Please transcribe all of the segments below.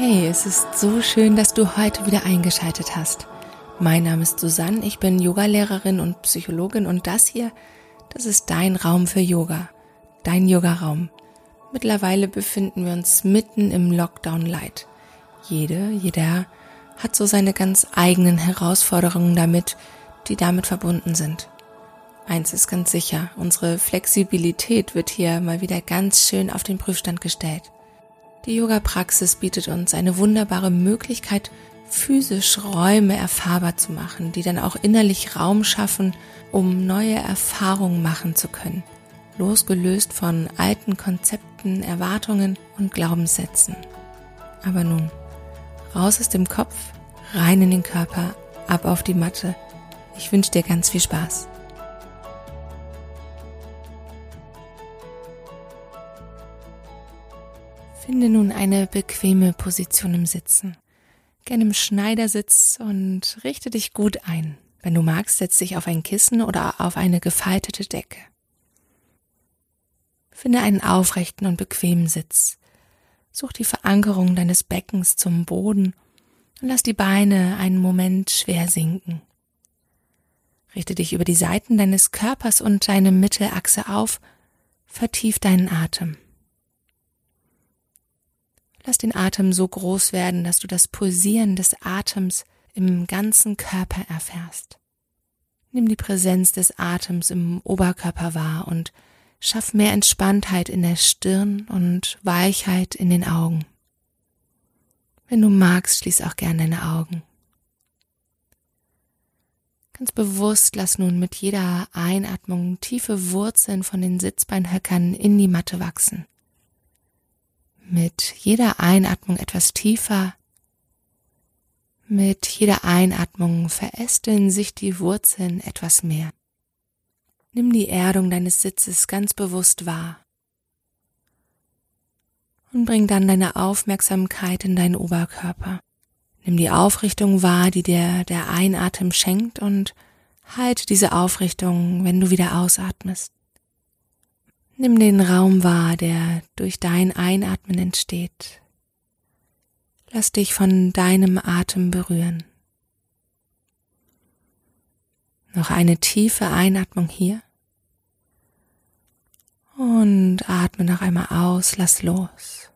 Hey, es ist so schön, dass du heute wieder eingeschaltet hast. Mein Name ist Susanne, ich bin Yogalehrerin und Psychologin und das hier, das ist dein Raum für Yoga, dein Yogaraum. Mittlerweile befinden wir uns mitten im Lockdown Light. Jede, jeder hat so seine ganz eigenen Herausforderungen damit, die damit verbunden sind. Eins ist ganz sicher, unsere Flexibilität wird hier mal wieder ganz schön auf den Prüfstand gestellt. Die Yoga-Praxis bietet uns eine wunderbare Möglichkeit, physisch Räume erfahrbar zu machen, die dann auch innerlich Raum schaffen, um neue Erfahrungen machen zu können, losgelöst von alten Konzepten, Erwartungen und Glaubenssätzen. Aber nun, raus aus dem Kopf, rein in den Körper, ab auf die Matte. Ich wünsche dir ganz viel Spaß. Finde nun eine bequeme Position im Sitzen. Gerne im Schneidersitz und richte dich gut ein. Wenn du magst, setz dich auf ein Kissen oder auf eine gefaltete Decke. Finde einen aufrechten und bequemen Sitz. Such die Verankerung deines Beckens zum Boden und lass die Beine einen Moment schwer sinken. Richte dich über die Seiten deines Körpers und deine Mittelachse auf, vertief deinen Atem. Lass den Atem so groß werden, dass du das Pulsieren des Atems im ganzen Körper erfährst. Nimm die Präsenz des Atems im Oberkörper wahr und schaff mehr Entspanntheit in der Stirn und Weichheit in den Augen. Wenn du magst, schließ auch gern deine Augen. Ganz bewusst lass nun mit jeder Einatmung tiefe Wurzeln von den Sitzbeinhöckern in die Matte wachsen mit jeder Einatmung etwas tiefer. Mit jeder Einatmung verästeln sich die Wurzeln etwas mehr. Nimm die Erdung deines Sitzes ganz bewusst wahr und bring dann deine Aufmerksamkeit in deinen Oberkörper. Nimm die Aufrichtung wahr, die dir der Einatem schenkt und halte diese Aufrichtung, wenn du wieder ausatmest. Nimm den Raum wahr, der durch dein Einatmen entsteht. Lass dich von deinem Atem berühren. Noch eine tiefe Einatmung hier. Und atme noch einmal aus, lass los.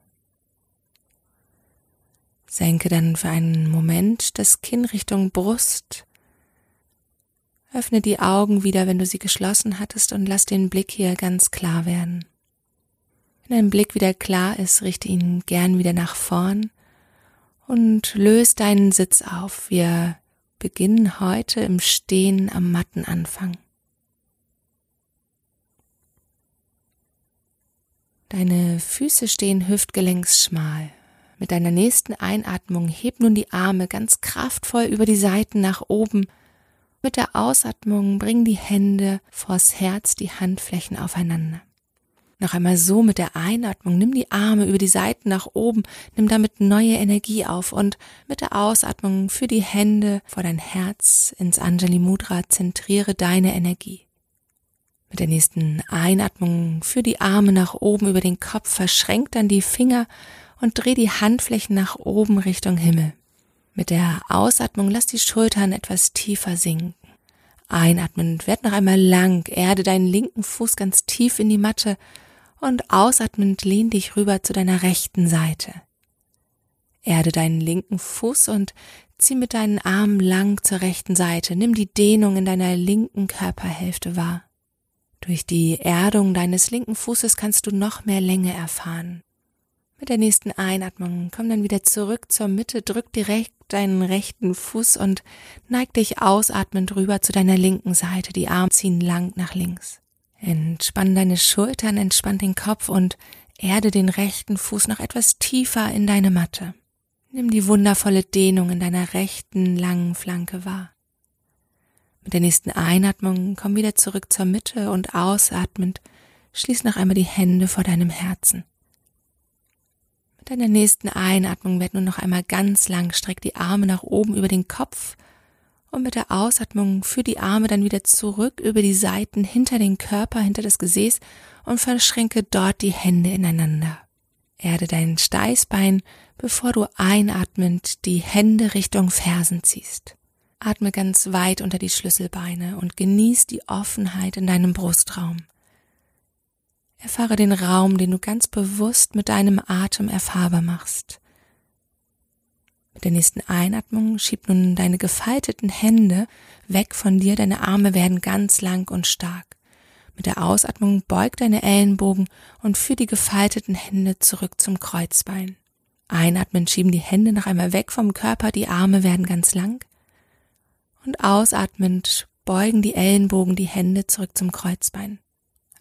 Senke dann für einen Moment das Kinn Richtung Brust Öffne die Augen wieder, wenn du sie geschlossen hattest, und lass den Blick hier ganz klar werden. Wenn dein Blick wieder klar ist, richte ihn gern wieder nach vorn und löse deinen Sitz auf. Wir beginnen heute im Stehen am Mattenanfang. Deine Füße stehen hüftgelenksschmal. Mit deiner nächsten Einatmung heb nun die Arme ganz kraftvoll über die Seiten nach oben. Mit der Ausatmung bring die Hände vors Herz, die Handflächen aufeinander. Noch einmal so mit der Einatmung, nimm die Arme über die Seiten nach oben, nimm damit neue Energie auf. Und mit der Ausatmung für die Hände vor dein Herz ins Anjali Mudra. Zentriere deine Energie. Mit der nächsten Einatmung für die Arme nach oben über den Kopf, verschränk dann die Finger und dreh die Handflächen nach oben Richtung Himmel. Mit der Ausatmung lass die Schultern etwas tiefer sinken. Einatmend werd noch einmal lang, erde deinen linken Fuß ganz tief in die Matte und ausatmend lehn dich rüber zu deiner rechten Seite. Erde deinen linken Fuß und zieh mit deinen Armen lang zur rechten Seite. Nimm die Dehnung in deiner linken Körperhälfte wahr. Durch die Erdung deines linken Fußes kannst du noch mehr Länge erfahren. Mit der nächsten Einatmung komm dann wieder zurück zur Mitte, drück direkt deinen rechten Fuß und neig dich ausatmend rüber zu deiner linken Seite. Die Arme ziehen lang nach links. Entspann deine Schultern, entspann den Kopf und erde den rechten Fuß noch etwas tiefer in deine Matte. Nimm die wundervolle Dehnung in deiner rechten langen Flanke wahr. Mit der nächsten Einatmung komm wieder zurück zur Mitte und ausatmend schließ noch einmal die Hände vor deinem Herzen. Mit deiner nächsten Einatmung werd nun noch einmal ganz lang, streck die Arme nach oben über den Kopf Und mit der Ausatmung führ die Arme dann wieder zurück über die Seiten hinter den Körper, hinter das Gesäß und verschränke dort die Hände ineinander. Erde dein Steißbein, bevor du einatmend die Hände Richtung Fersen ziehst. Atme ganz weit unter die Schlüsselbeine und genieß die Offenheit in deinem Brustraum. Erfahre den Raum, den du ganz bewusst mit deinem Atem erfahrbar machst. Mit der nächsten Einatmung schieb nun deine gefalteten Hände weg von dir, deine Arme werden ganz lang und stark. Mit der Ausatmung beug deine Ellenbogen und führ die gefalteten Hände zurück zum Kreuzbein. Einatmen schieben die Hände noch einmal weg vom Körper, die Arme werden ganz lang. Und ausatmend beugen die Ellenbogen die Hände zurück zum Kreuzbein.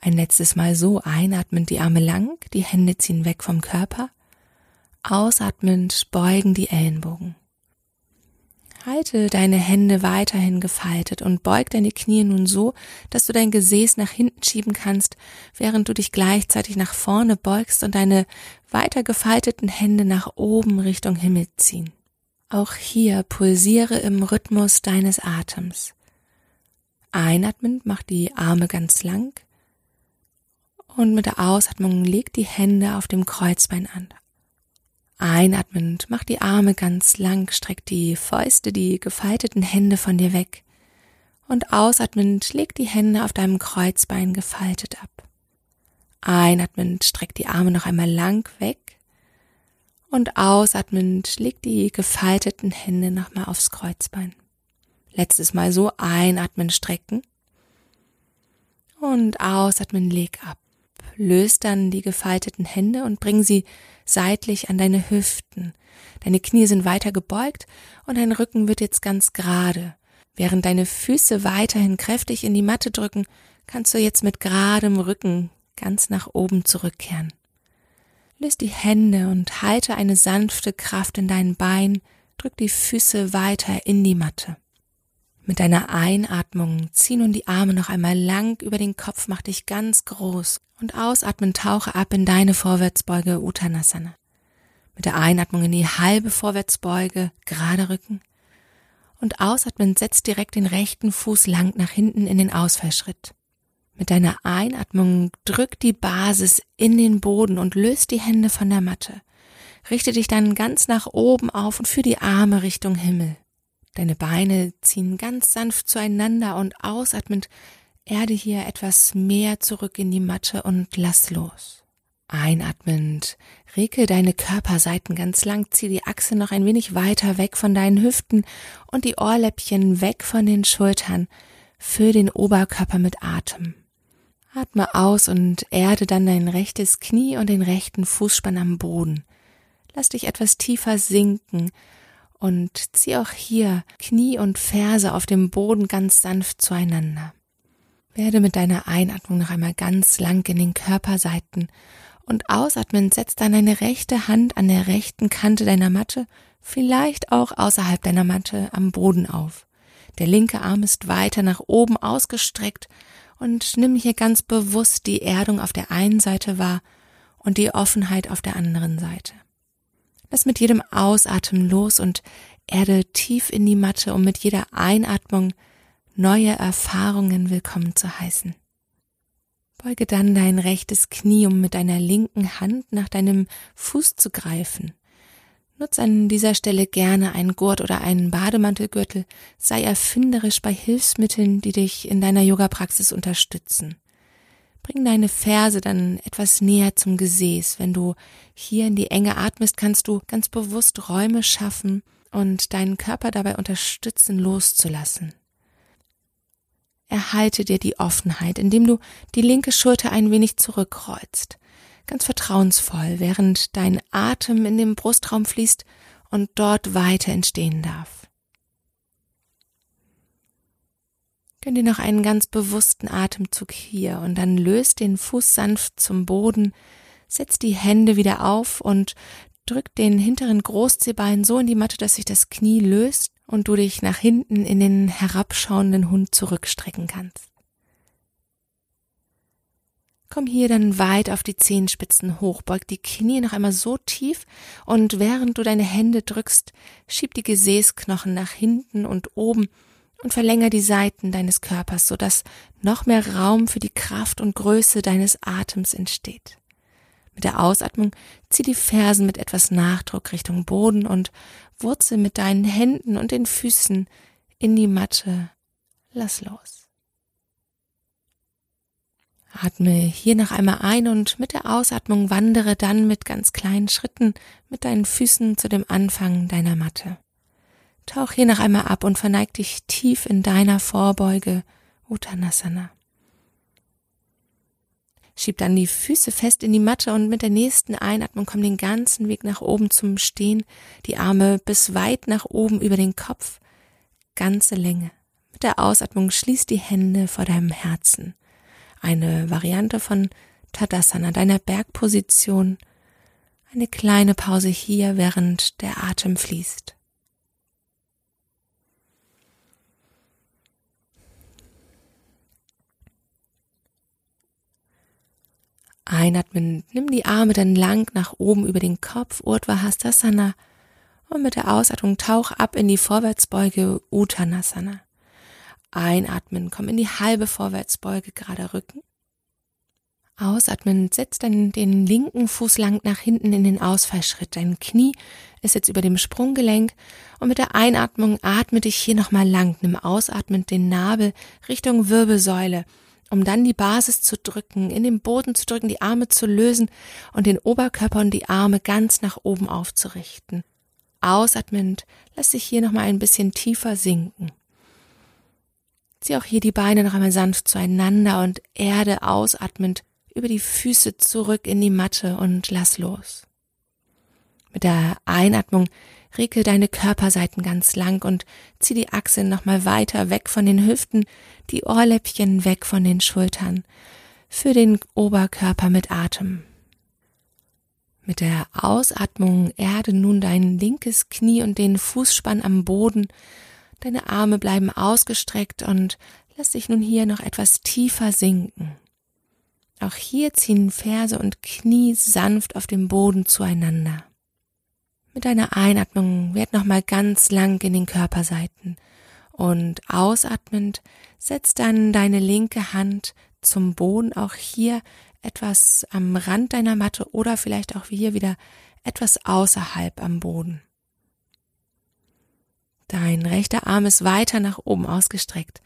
Ein letztes Mal so einatmend die Arme lang, die Hände ziehen weg vom Körper. Ausatmend beugen die Ellenbogen. Halte deine Hände weiterhin gefaltet und beug deine Knie nun so, dass du dein Gesäß nach hinten schieben kannst, während du dich gleichzeitig nach vorne beugst und deine weiter gefalteten Hände nach oben Richtung Himmel ziehen. Auch hier pulsiere im Rhythmus deines Atems. Einatmend mach die Arme ganz lang und mit der Ausatmung leg die Hände auf dem Kreuzbein an. Einatmend, mach die Arme ganz lang, streck die Fäuste, die gefalteten Hände von dir weg. Und ausatmend, leg die Hände auf deinem Kreuzbein gefaltet ab. Einatmend, streck die Arme noch einmal lang weg. Und ausatmend, leg die gefalteten Hände nochmal aufs Kreuzbein. Letztes Mal so einatmen, strecken. Und ausatmen, leg ab. Löst dann die gefalteten Hände und bring sie seitlich an deine Hüften. Deine Knie sind weiter gebeugt und dein Rücken wird jetzt ganz gerade. Während deine Füße weiterhin kräftig in die Matte drücken, kannst du jetzt mit geradem Rücken ganz nach oben zurückkehren. Löst die Hände und halte eine sanfte Kraft in deinen Beinen, drück die Füße weiter in die Matte. Mit deiner Einatmung zieh nun die Arme noch einmal lang über den Kopf, mach dich ganz groß und ausatmen tauche ab in deine Vorwärtsbeuge Uttanasana. Mit der Einatmung in die halbe Vorwärtsbeuge, gerade Rücken. Und ausatmen setz direkt den rechten Fuß lang nach hinten in den Ausfallschritt. Mit deiner Einatmung drück die Basis in den Boden und löst die Hände von der Matte. Richte dich dann ganz nach oben auf und führ die Arme Richtung Himmel. Deine Beine ziehen ganz sanft zueinander und ausatmend erde hier etwas mehr zurück in die Matte und lass los. Einatmend, regel deine Körperseiten ganz lang, zieh die Achse noch ein wenig weiter weg von deinen Hüften und die Ohrläppchen weg von den Schultern. Füll den Oberkörper mit Atem. Atme aus und erde dann dein rechtes Knie und den rechten Fußspann am Boden. Lass dich etwas tiefer sinken und zieh auch hier Knie und Ferse auf dem Boden ganz sanft zueinander. Werde mit deiner Einatmung noch einmal ganz lang in den Körperseiten und ausatmen setz dann deine rechte Hand an der rechten Kante deiner Matte, vielleicht auch außerhalb deiner Matte am Boden auf. Der linke Arm ist weiter nach oben ausgestreckt und nimm hier ganz bewusst die Erdung auf der einen Seite wahr und die Offenheit auf der anderen Seite. Lass mit jedem Ausatmen los und erde tief in die Matte, um mit jeder Einatmung neue Erfahrungen willkommen zu heißen. Beuge dann dein rechtes Knie, um mit deiner linken Hand nach deinem Fuß zu greifen. Nutz an dieser Stelle gerne einen Gurt oder einen Bademantelgürtel, sei erfinderisch bei Hilfsmitteln, die dich in deiner Yoga-Praxis unterstützen. Bring deine Ferse dann etwas näher zum Gesäß. Wenn du hier in die Enge atmest, kannst du ganz bewusst Räume schaffen und deinen Körper dabei unterstützen, loszulassen. Erhalte dir die Offenheit, indem du die linke Schulter ein wenig zurückkreuzt. Ganz vertrauensvoll, während dein Atem in den Brustraum fließt und dort weiter entstehen darf. Gönn dir noch einen ganz bewussten Atemzug hier und dann löst den Fuß sanft zum Boden, setz die Hände wieder auf und drück den hinteren Großzehbein so in die Matte, dass sich das Knie löst und du dich nach hinten in den herabschauenden Hund zurückstrecken kannst. Komm hier dann weit auf die Zehenspitzen hoch, beug die Knie noch einmal so tief und während du deine Hände drückst, schieb die Gesäßknochen nach hinten und oben und verlänger die Seiten deines Körpers, sodass noch mehr Raum für die Kraft und Größe deines Atems entsteht. Mit der Ausatmung zieh die Fersen mit etwas Nachdruck Richtung Boden und wurzel mit deinen Händen und den Füßen in die Matte. Lass los. Atme hier noch einmal ein und mit der Ausatmung wandere dann mit ganz kleinen Schritten mit deinen Füßen zu dem Anfang deiner Matte. Tauch hier noch einmal ab und verneig dich tief in deiner Vorbeuge Uttanasana. Schieb dann die Füße fest in die Matte und mit der nächsten Einatmung komm den ganzen Weg nach oben zum Stehen, die Arme bis weit nach oben über den Kopf, ganze Länge. Mit der Ausatmung schließ die Hände vor deinem Herzen. Eine Variante von Tadasana, deiner Bergposition. Eine kleine Pause hier, während der Atem fließt. Einatmen, nimm die Arme dann lang nach oben über den Kopf, Urdhva Hastasana, und mit der Ausatmung tauch ab in die Vorwärtsbeuge Uttanasana. Einatmen, komm in die halbe Vorwärtsbeuge, gerade Rücken. Ausatmen, setz dann den linken Fuß lang nach hinten in den Ausfallschritt. Dein Knie ist jetzt über dem Sprunggelenk und mit der Einatmung atme dich hier nochmal lang. Nimm ausatmend den Nabel Richtung Wirbelsäule um dann die Basis zu drücken, in den Boden zu drücken, die Arme zu lösen und den Oberkörper und die Arme ganz nach oben aufzurichten. Ausatmend, lass dich hier nochmal ein bisschen tiefer sinken. Zieh auch hier die Beine noch einmal sanft zueinander und Erde ausatmend über die Füße zurück in die Matte und lass los. Mit der Einatmung Regel deine Körperseiten ganz lang und zieh die Achseln nochmal weiter weg von den Hüften, die Ohrläppchen weg von den Schultern, für den Oberkörper mit Atem. Mit der Ausatmung erde nun dein linkes Knie und den Fußspann am Boden. Deine Arme bleiben ausgestreckt und lass dich nun hier noch etwas tiefer sinken. Auch hier ziehen Ferse und Knie sanft auf dem Boden zueinander. Mit deiner Einatmung werd nochmal ganz lang in den Körperseiten und ausatmend setz dann deine linke Hand zum Boden, auch hier etwas am Rand deiner Matte oder vielleicht auch hier wieder etwas außerhalb am Boden. Dein rechter Arm ist weiter nach oben ausgestreckt.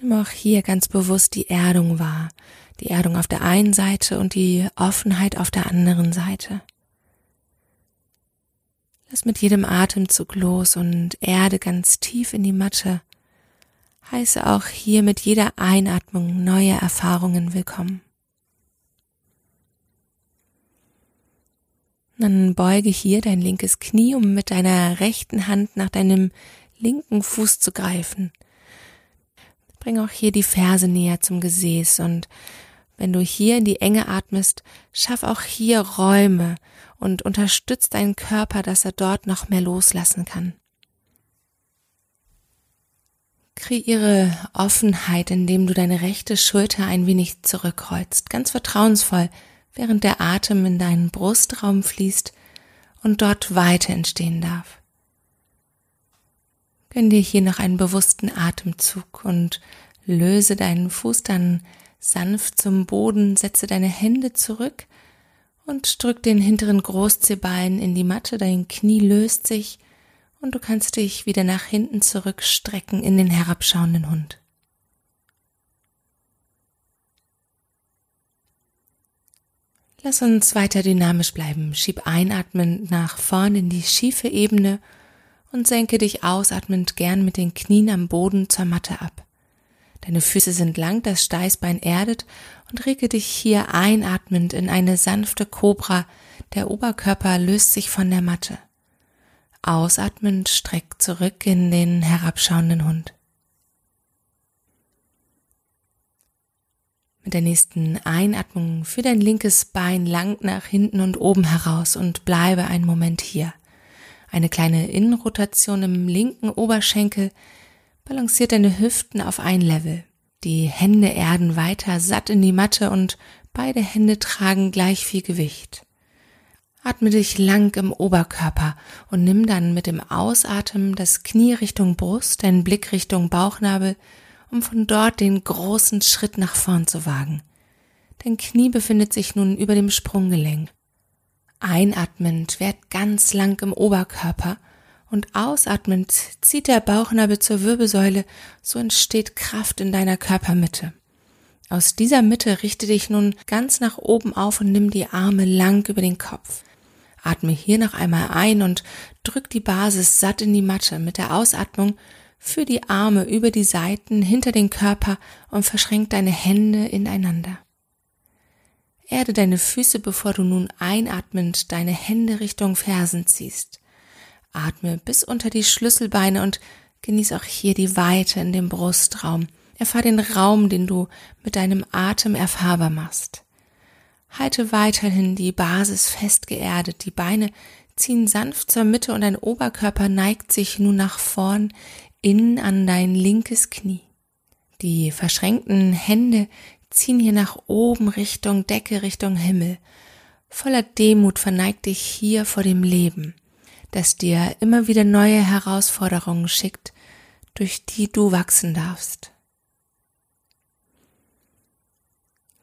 Nimm auch hier ganz bewusst die Erdung wahr. Die Erdung auf der einen Seite und die Offenheit auf der anderen Seite. Lass mit jedem Atemzug los und erde ganz tief in die Matte. Heiße auch hier mit jeder Einatmung neue Erfahrungen willkommen. Dann beuge hier dein linkes Knie, um mit deiner rechten Hand nach deinem linken Fuß zu greifen. Bring auch hier die Ferse näher zum Gesäß und wenn du hier in die Enge atmest, schaff auch hier Räume und unterstützt deinen Körper, dass er dort noch mehr loslassen kann. Kreiere Offenheit, indem du deine rechte Schulter ein wenig zurückkreuzt, ganz vertrauensvoll, während der Atem in deinen Brustraum fließt und dort Weite entstehen darf. Gönn dir hier noch einen bewussten Atemzug und löse deinen Fuß dann sanft zum Boden, setze deine Hände zurück und drück den hinteren Großzehbein in die Matte, dein Knie löst sich und du kannst dich wieder nach hinten zurückstrecken in den herabschauenden Hund. Lass uns weiter dynamisch bleiben. Schieb einatmend nach vorn in die schiefe Ebene und senke dich ausatmend gern mit den Knien am Boden zur Matte ab. Deine Füße sind lang, das Steißbein erdet und rege dich hier einatmend in eine sanfte Kobra. Der Oberkörper löst sich von der Matte. Ausatmend streck zurück in den herabschauenden Hund. Mit der nächsten Einatmung führ dein linkes Bein lang nach hinten und oben heraus und bleibe einen Moment hier. Eine kleine Innenrotation im linken Oberschenkel, Balanciert deine Hüften auf ein Level. Die Hände erden weiter satt in die Matte und beide Hände tragen gleich viel Gewicht. Atme dich lang im Oberkörper und nimm dann mit dem Ausatmen das Knie Richtung Brust, deinen Blick Richtung Bauchnabel, um von dort den großen Schritt nach vorn zu wagen. Dein Knie befindet sich nun über dem Sprunggelenk. Einatmend werd ganz lang im Oberkörper und ausatmend zieht der Bauchnabel zur Wirbelsäule, so entsteht Kraft in deiner Körpermitte. Aus dieser Mitte richte dich nun ganz nach oben auf und nimm die Arme lang über den Kopf. Atme hier noch einmal ein und drück die Basis satt in die Matte. Mit der Ausatmung führ die Arme über die Seiten hinter den Körper und verschränk deine Hände ineinander. Erde deine Füße, bevor du nun einatmend deine Hände Richtung Fersen ziehst. Atme bis unter die Schlüsselbeine und genieß auch hier die Weite in dem Brustraum. Erfahr den Raum, den du mit deinem Atem erfahrbar machst. Halte weiterhin die Basis fest geerdet, die Beine ziehen sanft zur Mitte und dein Oberkörper neigt sich nun nach vorn in an dein linkes Knie. Die verschränkten Hände ziehen hier nach oben Richtung Decke, Richtung Himmel. Voller Demut verneig dich hier vor dem Leben, das dir immer wieder neue Herausforderungen schickt, durch die du wachsen darfst.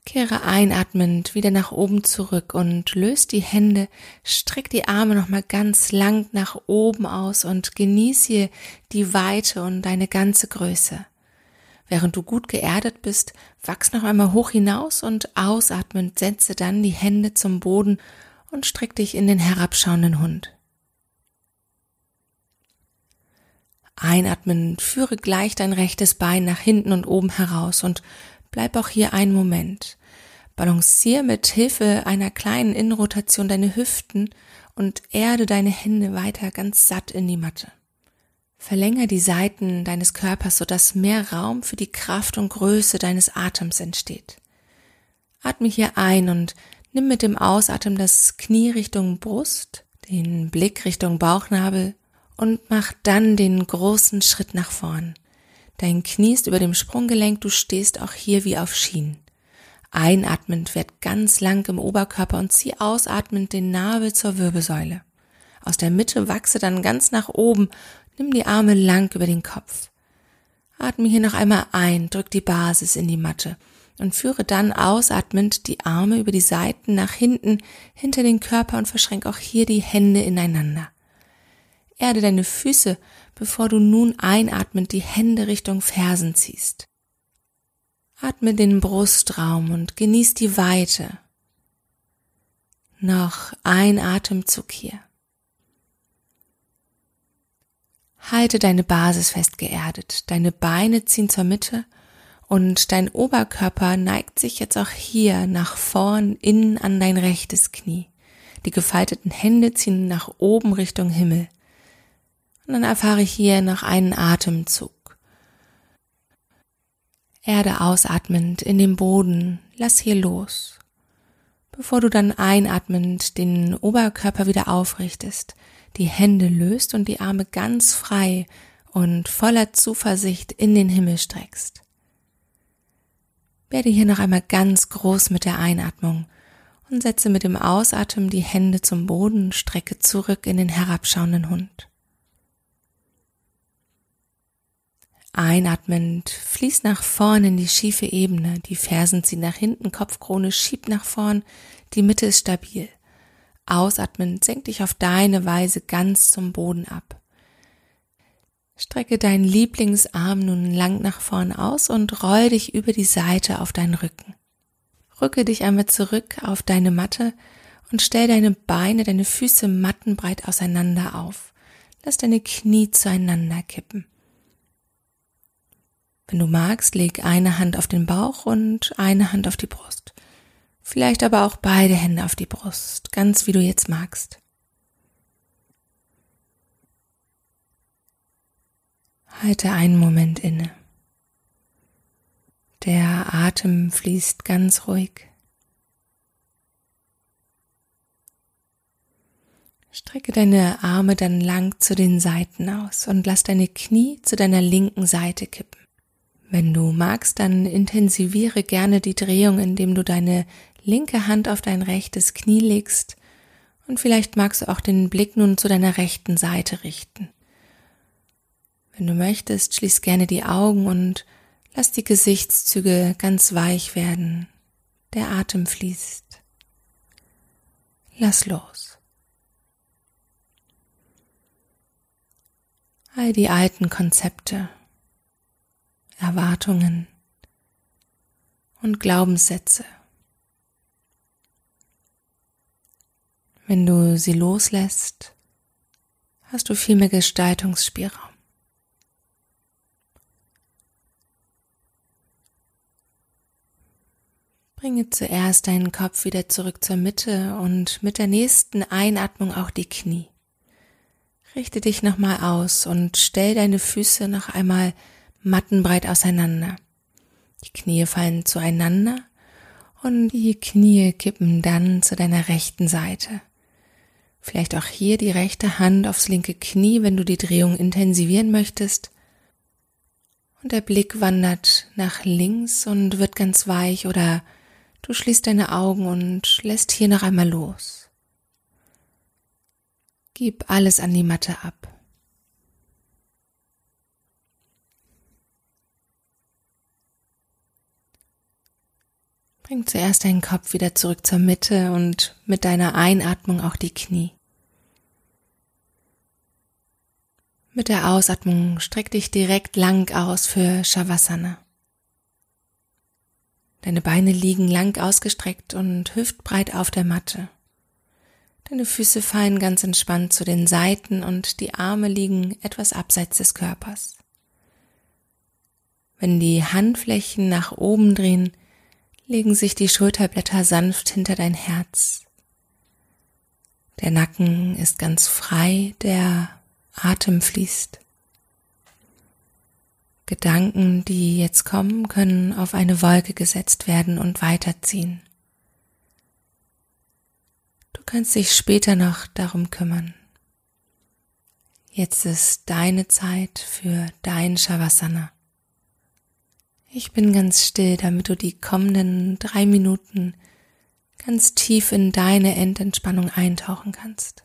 Kehre einatmend wieder nach oben zurück und löst die Hände, streck die Arme nochmal ganz lang nach oben aus und genieße die Weite und deine ganze Größe. Während du gut geerdet bist, wachs noch einmal hoch hinaus und ausatmend setze dann die Hände zum Boden und streck dich in den herabschauenden Hund. Einatmend führe gleich dein rechtes Bein nach hinten und oben heraus und Bleib auch hier einen Moment. Balancier mit Hilfe einer kleinen Innenrotation deine Hüften und erde deine Hände weiter ganz satt in die Matte. Verlänger die Seiten deines Körpers, sodass mehr Raum für die Kraft und Größe deines Atems entsteht. Atme hier ein und nimm mit dem Ausatmen das Knie Richtung Brust, den Blick Richtung Bauchnabel und mach dann den großen Schritt nach vorn. Dein Knie ist über dem Sprunggelenk, du stehst auch hier wie auf Schienen. Einatmend werd ganz lang im Oberkörper und zieh ausatmend den Nabel zur Wirbelsäule. Aus der Mitte wachse dann ganz nach oben, nimm die Arme lang über den Kopf. Atme hier noch einmal ein, drück die Basis in die Matte und führe dann ausatmend die Arme über die Seiten nach hinten hinter den Körper und verschränk auch hier die Hände ineinander. Erde deine Füße bevor du nun einatmend die Hände Richtung Fersen ziehst. Atme den Brustraum und genieß die Weite. Noch ein Atemzug hier. Halte deine Basis fest geerdet, deine Beine ziehen zur Mitte und dein Oberkörper neigt sich jetzt auch hier nach vorn innen an dein rechtes Knie. Die gefalteten Hände ziehen nach oben Richtung Himmel. Und dann erfahre ich hier noch einen Atemzug. Erde ausatmend in den Boden, lass hier los. Bevor du dann einatmend den Oberkörper wieder aufrichtest, die Hände löst und die Arme ganz frei und voller Zuversicht in den Himmel streckst. Werde hier noch einmal ganz groß mit der Einatmung und setze mit dem Ausatmen die Hände zum Boden, strecke zurück in den herabschauenden Hund. Einatmend fließt nach vorn in die schiefe Ebene, die Fersen ziehen nach hinten, Kopfkrone schiebt nach vorn, die Mitte ist stabil. Ausatmend senk dich auf deine Weise ganz zum Boden ab. Strecke deinen Lieblingsarm nun lang nach vorn aus und roll dich über die Seite auf deinen Rücken. Rücke dich einmal zurück auf deine Matte und stell deine Beine, deine Füße mattenbreit auseinander auf. Lass deine Knie zueinander kippen. Wenn du magst, leg eine Hand auf den Bauch und eine Hand auf die Brust. Vielleicht aber auch beide Hände auf die Brust, ganz wie du jetzt magst. Halte einen Moment inne. Der Atem fließt ganz ruhig. Strecke deine Arme dann lang zu den Seiten aus und lass deine Knie zu deiner linken Seite kippen. Wenn du magst, dann intensiviere gerne die Drehung, indem du deine linke Hand auf dein rechtes Knie legst Und vielleicht magst du auch den Blick nun zu deiner rechten Seite richten. Wenn du möchtest, schließ gerne die Augen und lass die Gesichtszüge ganz weich werden. Der Atem fließt. Lass los. All die alten Konzepte, Erwartungen und Glaubenssätze. Wenn du sie loslässt, hast du viel mehr Gestaltungsspielraum. Bringe zuerst deinen Kopf wieder zurück zur Mitte und mit der nächsten Einatmung auch die Knie. Richte dich nochmal aus und stell deine Füße noch einmal mattenbreit auseinander. Die Knie fallen zueinander und die Knie kippen dann zu deiner rechten Seite. Vielleicht auch hier die rechte Hand aufs linke Knie, wenn du die Drehung intensivieren möchtest. Und der Blick wandert nach links und wird ganz weich oder Du schließt deine Augen und lässt hier noch einmal los. Gib alles an die Matte ab. Bring zuerst deinen Kopf wieder zurück zur Mitte und mit deiner Einatmung auch die Knie. Mit der Ausatmung streck dich direkt lang aus für Shavasana. Deine Beine liegen lang ausgestreckt und hüftbreit auf der Matte. Deine Füße fallen ganz entspannt zu den Seiten und die Arme liegen etwas abseits des Körpers. Wenn die Handflächen nach oben drehen, legen sich die Schulterblätter sanft hinter dein Herz. Der Nacken ist ganz frei, der Atem fließt. Gedanken, die jetzt kommen, können auf eine Wolke gesetzt werden und weiterziehen. Du kannst dich später noch darum kümmern. Jetzt ist deine Zeit für dein Shavasana. Ich bin ganz still, damit du die kommenden drei Minuten ganz tief in deine Endentspannung eintauchen kannst.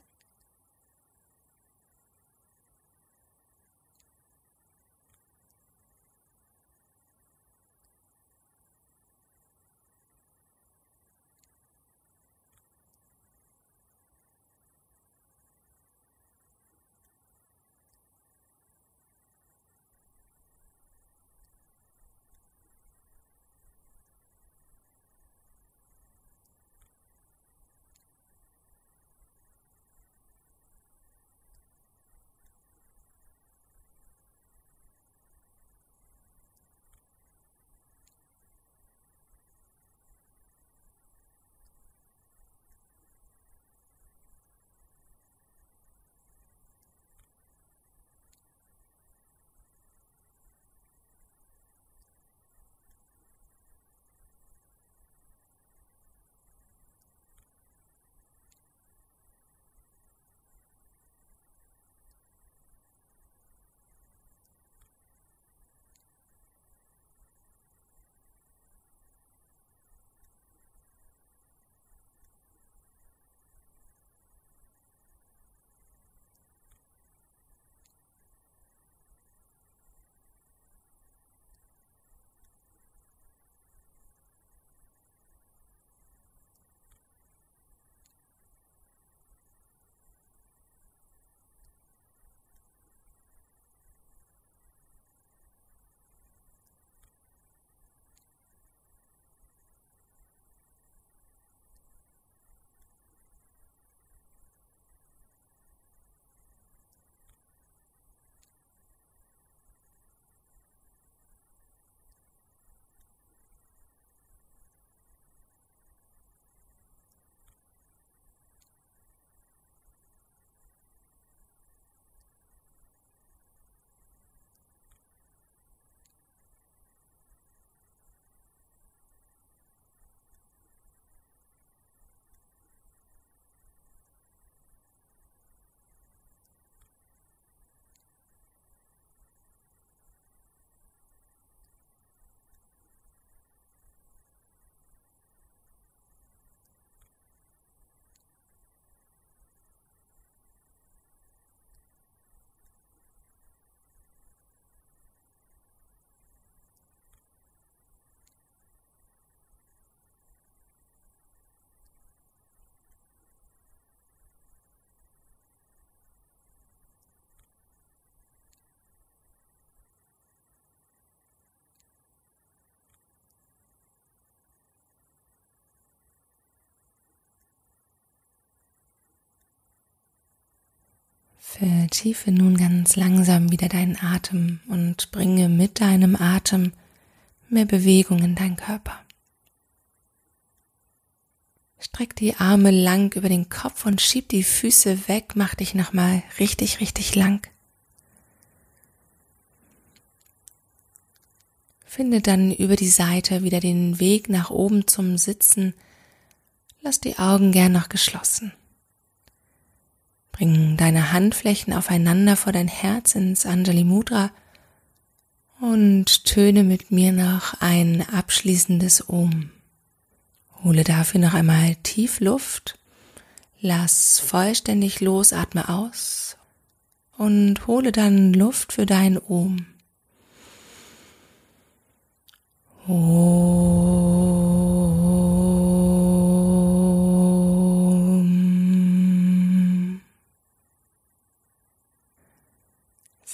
Vertiefe nun ganz langsam wieder deinen Atem und bringe mit deinem Atem mehr Bewegung in deinen Körper. Streck die Arme lang über den Kopf und schieb die Füße weg, mach dich nochmal richtig, richtig lang. Finde dann über die Seite wieder den Weg nach oben zum Sitzen. Lass die Augen gern noch geschlossen. Bring deine Handflächen aufeinander vor dein Herz ins Anjali Mudra und töne mit mir noch ein abschließendes Om. Hole dafür noch einmal tief Luft, lass vollständig los, atme aus und hole dann Luft für dein Om. Om.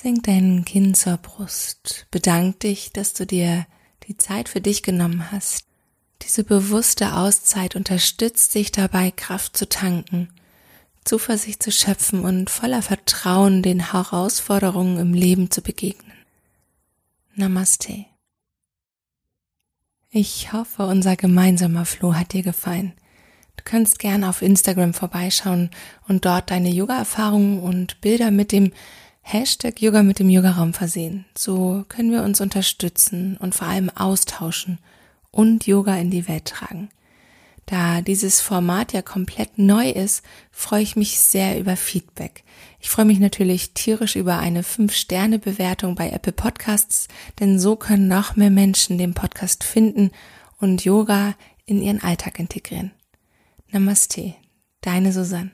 Senk dein Kinn zur Brust. Bedank dich, dass du dir die Zeit für dich genommen hast. Diese bewusste Auszeit unterstützt dich dabei, Kraft zu tanken, Zuversicht zu schöpfen und voller Vertrauen den Herausforderungen im Leben zu begegnen. Namaste. Ich hoffe, unser gemeinsamer Floh hat dir gefallen. Du kannst gerne auf Instagram vorbeischauen und dort deine Yoga-Erfahrungen und Bilder mit dem Hashtag Yoga mit dem Yogaraum versehen. So können wir uns unterstützen und vor allem austauschen und Yoga in die Welt tragen. Da dieses Format ja komplett neu ist, freue ich mich sehr über Feedback. Ich freue mich natürlich tierisch über eine 5-Sterne-Bewertung bei Apple Podcasts, denn so können noch mehr Menschen den Podcast finden und Yoga in ihren Alltag integrieren. Namaste, deine Susanne.